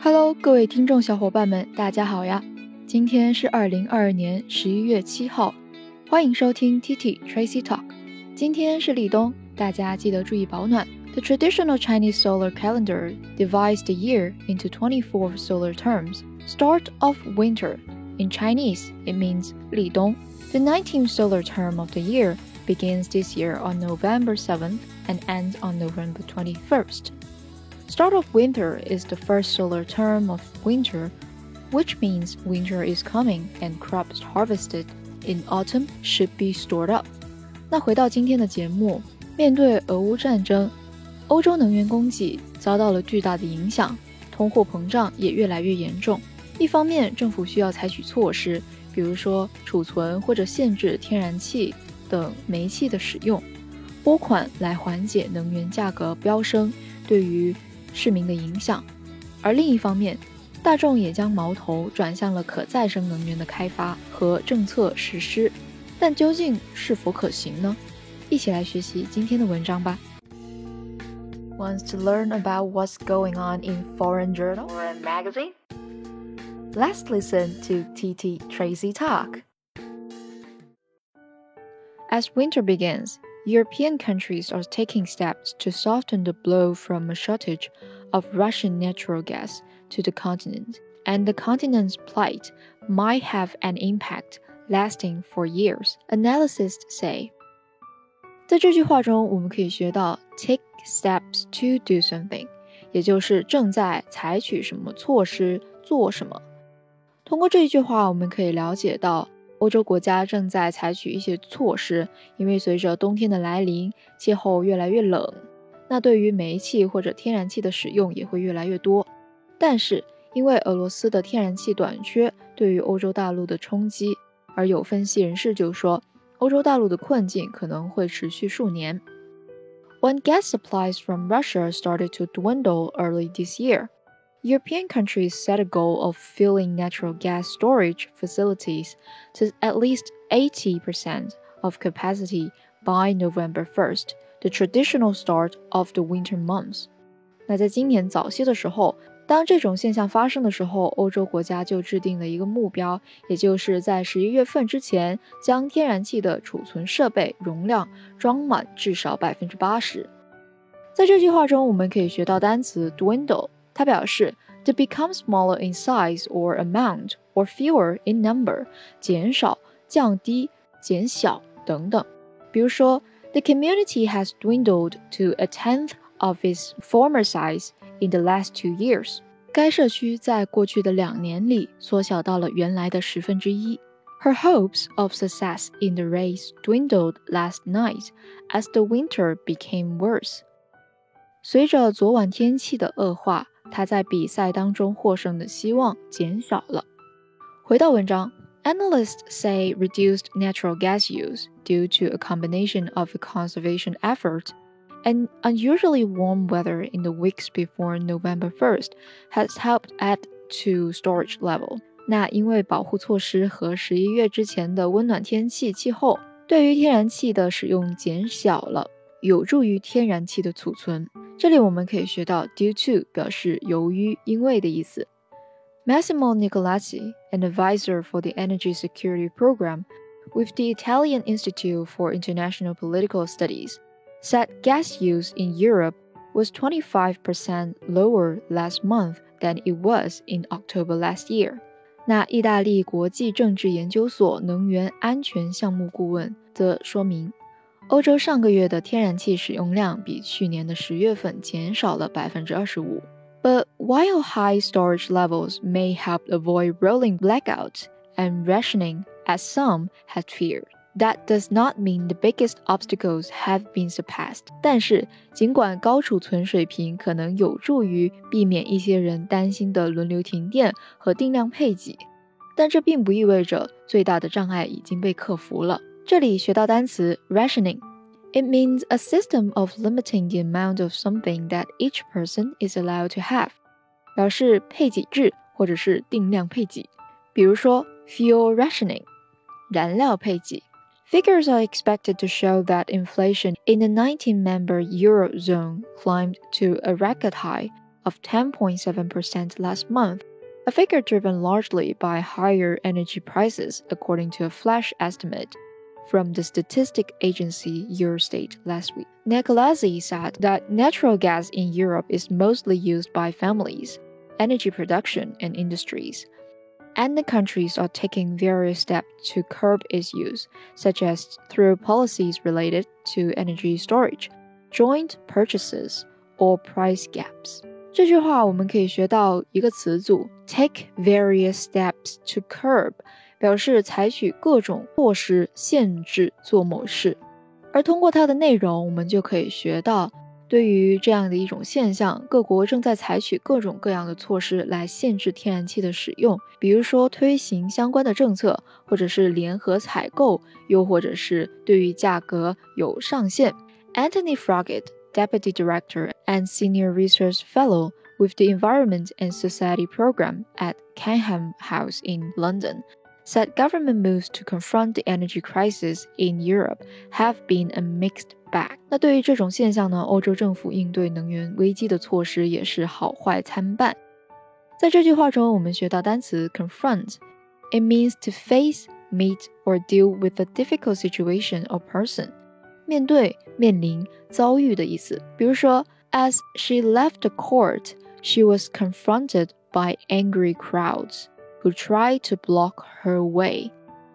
Hello，各位听众小伙伴们，大家好呀！今天是二零二二年十一月七号，欢迎收听 TT Tracy Talk。今天是立冬，大家记得注意保暖。The traditional Chinese solar calendar divides the year into 24 solar terms. Start of winter. In Chinese, it means 立冬. The 19th solar term of the year begins this year on November 7th and ends on November 21st. Start of winter is the first solar term of winter, which means winter is coming and crops harvested in autumn should be stored up. 那回到今天的节目，面对俄乌战争，欧洲能源供给遭到了巨大的影响，通货膨胀也越来越严重。一方面，政府需要采取措施，比如说储存或者限制天然气等煤气的使用，拨款来缓解能源价格飙升对于市民的影响，而另一方面，大众也将矛头转向了可再生能源的开发和政策实施，但究竟是否可行呢？一起来学习今天的文章吧。Wants to learn about what's going on in foreign journal or a magazine? Let's listen to TT Tracy talk. As winter begins, European countries are taking steps to soften the blow from a shortage of Russian natural gas to the continent, and the continent's plight might have an impact lasting for years, analysts say. 在这句话中，我们可以学到 take steps to do something，也就是正在采取什么措施做什么。通过这一句话，我们可以了解到 欧洲国家正在采取一些措施，因为随着冬天的来临，气候越来越冷，那对于煤气或者天然气的使用也会越来越多。但是，因为俄罗斯的天然气短缺对于欧洲大陆的冲击，而有分析人士就说，欧洲大陆的困境可能会持续数年。When gas supplies from Russia started to dwindle early this year. European countries set a goal of filling natural gas storage facilities to at least 80% of capacity by November 1st, the traditional start of the winter months. 那在今年早些的时候，当这种现象发生的时候，欧洲国家就制定了一个目标，也就是在十一月份之前，将天然气的储存设备容量装满至少百分之八十。在这句话中，我们可以学到单词 dwindle。 它表示 to become smaller in size or amount or fewer in number，减少、降低、减小等等。比如说，the community has dwindled to a tenth of its former size in the last two years。该社区在过去的两年里缩小到了原来的十分之一。Her hopes of success in the race dwindled last night as the winter became worse. 随着昨晚天气的恶化， 他在比赛当中获胜的希望减小了。回到文章，analysts say reduced natural gas use due to a combination of a conservation effort and unusually warm weather in the weeks before November 1st has helped add to storage level。那因为保护措施和十一月之前的温暖天气气候，对于天然气的使用减小了， 有助于天然气的储存。这里我们可以学到 due to 表示由于、因为的意思。Massimo Nicolazzi, an advisor for the Energy Security Program with the Italian Institute for International Political Studies, said gas use in Europe was 25% lower last month than it was in October last year. 那意大利国际政治研究所能源安全项目顾问则说明。 欧洲上个月的天然气使用量比去年的十月份减少了百分之二十五。But while high storage levels may help avoid rolling blackouts and rationing, as some had feared, that does not mean the biggest obstacles have been surpassed. 但是，尽管高储存水平可能有助于避免一些人担心的轮流停电和定量配给，但这并不意味着最大的障碍已经被克服了。 这里学到单词 rationing。It means a system of limiting the amount of something that each person is allowed to have，表示配给制或者是定量配给。比如说 fuel rationing，燃料配给。Figures are expected to show that inflation in the 19-member eurozone climbed to a record high of 10.7% last month, a figure driven largely by higher energy prices, according to a flash estimate from the statistic agency Eurostat last week. Nicolazzi said that natural gas in Europe is mostly used by families, energy production, and industries. And the countries are taking various steps to curb its use, such as through policies related to energy storage, joint purchases, or price gaps. 这句话我们可以学到一个词组：take various steps to curb， 表示采取各种措施限制做某事。而通过它的内容，我们就可以学到，对于这样的一种现象，各国正在采取各种各样的措施来限制天然气的使用，比如说推行相关的政策，或者是联合采购，又或者是对于价格有上限。Anthony Froggatt。Deputy Director and Senior Research Fellow with the Environment and Society Program at Canham House in London, said government moves to confront the energy crisis in Europe have been a mixed bag. 那对于这种现象呢，欧洲政府应对能源危机的措施也是好坏参半。在这句话中，我们学到单词 confront。It means to face, meet, or deal with a difficult situation or person. 面对、面临、遭遇的意思。比如说，As she left the court, she was confronted by angry crowds who tried to block her way.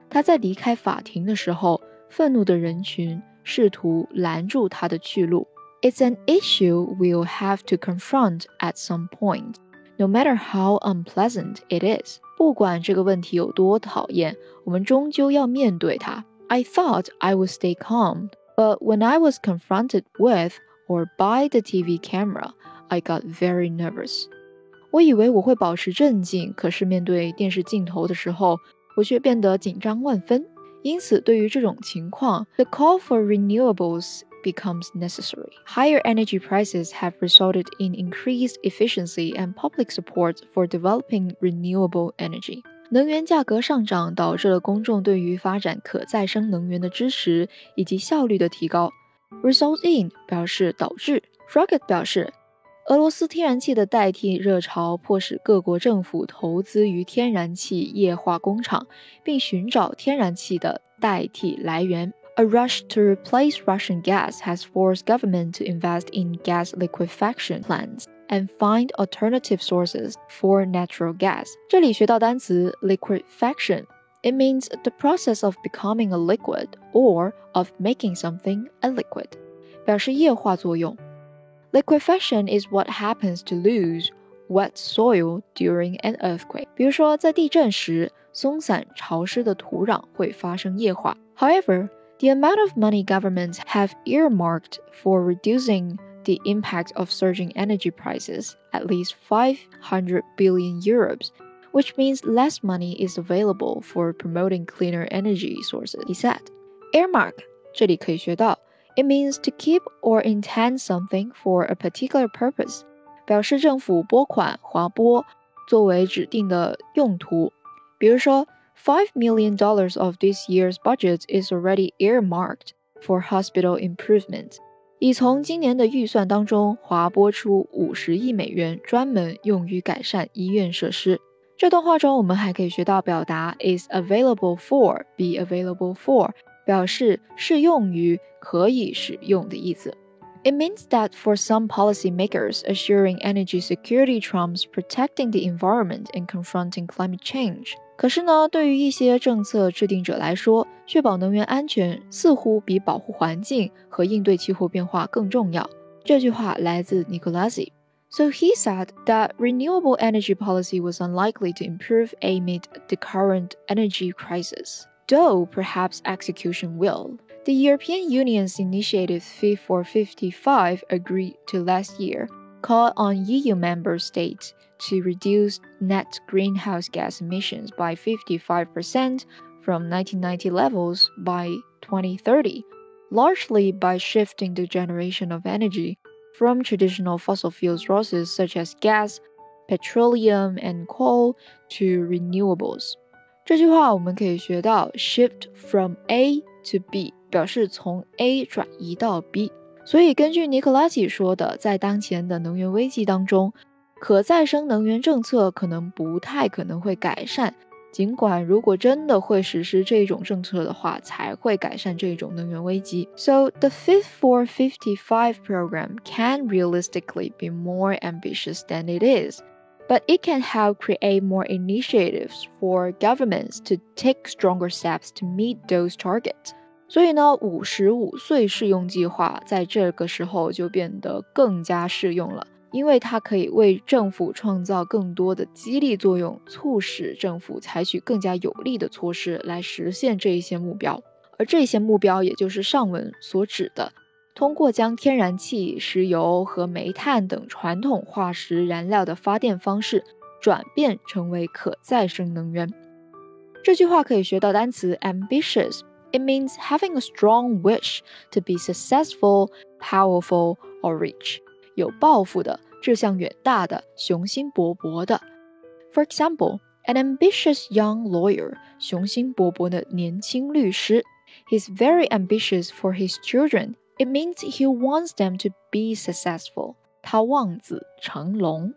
她在离开法庭的时候，愤怒的人群试图拦住她的去路。It's an issue we'll have to confront at some point, no matter how unpleasant it is. 不管这个问题有多讨厌，我们终究要面对它。I thought I would stay calm. But when I was confronted with or by the TV camera, I got very nervous. 我以为我会保持镇静，可是面对电视镜头的时候，我却变得紧张万分。因此，对于这种情况，the call for renewables becomes necessary. Higher energy prices have resulted in increased efficiency and public support for developing renewable energy. 能源价格上涨导致了公众对于发展可再生能源的支持以及效率的提高。Result in 表示导致。Froggatt 表示， 俄罗斯天然气的代替热潮迫使各国政府投资于天然气液化工厂，并寻找天然气的代替来源。A rush to replace Russian gas has forced government to invest in gas liquefaction plants. and find alternative sources for natural gas. 这里学到单词 liquefaction. It means the process of becoming a liquid or of making something a liquid. 表示液化作用. Liquefaction is what happens to loose wet soil during an earthquake. 比如说，在地震时，松散潮湿的土壤会发生液化。However, the amount of money governments have earmarked for reducing the impact of surging energy prices, at least 500 billion euros, which means less money is available for promoting cleaner energy sources, he said. Earmark 这里可以学到 it means to keep or intend something for a particular purpose，表示政府拨款划拨作为指定的用途。比如说，five million dollars of this year's budget is already earmarked for hospital improvement。已从今年的预算当中划拨出五十亿美元，专门用于改善医院设施。这段话中，我们还可以学到表达 is available for be available for， 表示适用于可以使用的意思。It means that for some policymakers, assuring energy security trumps protecting the environment and confronting climate change. 可是呢，对于一些政策制定者来说，确保能源安全似乎比保护环境和应对气候变化更重要。这句话来自 Nicolazzi。So he said that renewable energy policy was unlikely to improve amid the current energy crisis, though perhaps execution will. The European Union's initiative Fit for 55 agreed to last year called on EU member states to reduce net greenhouse gas emissions by 55% from 1990 levels by 2030, largely by shifting the generation of energy from traditional fossil fuel sources such as gas, petroleum, and coal to renewables. 这句话我们可以学到 shift from A to B，表示从 A 转移到 B。所以，根据尼克拉奇说的，在当前的能源危机当中，可再生能源政策可能不太可能会改善。尽管如果真的会实施这种政策的话，才会改善这种能源危机。So the fifth for 55 program can realistically be more ambitious than it is, but it can help create more initiatives for governments to take stronger steps to meet those targets. 所以呢，五十五岁适用计划在这个时候就变得更加适用了。因为它可以为政府创造更多的激励作用，促使政府采取更加有力的措施来实现这一些目标。而这些目标，也就是上文所指的，通过将天然气、石油和煤炭等传统化石燃料的发电方式转变成为可再生能源。这句话可以学到单词 ambitious。It means having a strong wish to be successful, powerful, or rich. 有抱负的。志向远大的、雄心勃勃的。For example, an ambitious young lawyer，雄心勃勃的年轻律师。He's very ambitious for his children. it means he wants them to be successful. 他望子成龙.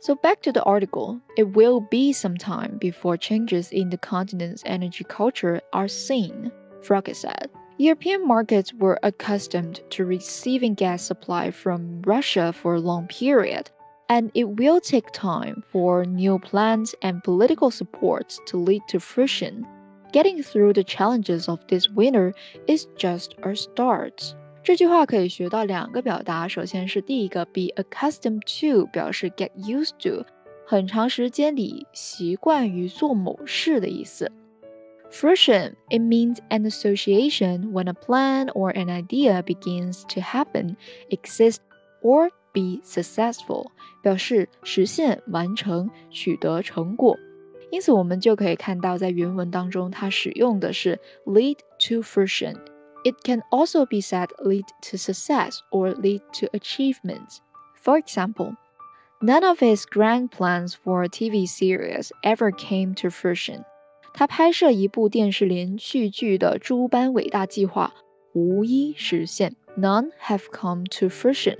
So back to the article, it will be some time before changes in the continent's energy culture are seen, Froggatt said. European markets were accustomed to receiving gas supply from Russia for a long period, and it will take time for new plans and political support to lead to fruition. Getting through the challenges of this winter is just a start. 这句话可以学到两个表达，首先是第一个 be accustomed to，表示 get used to，很长时间里习惯于做某事的意思。Fruition, it means an association when a plan or an idea begins to happen, exist, or be successful，表示实现、完成、取得成果。因此，我们就可以看到，在原文当中，它使用的是 lead to fruition。It can also be said lead to success or lead to achievements. For example, none of his grand plans for a TV series ever came to fruition. 他拍摄一部电视连续剧的诸般伟大计划无一实现，None have come to fruition，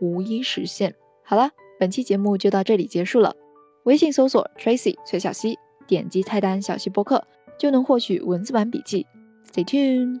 无一实现。好了，本期节目就到这里结束了。微信搜索 Tracy 崔小溪，点击菜单小溪播客就能获取文字版笔记。Stay tuned。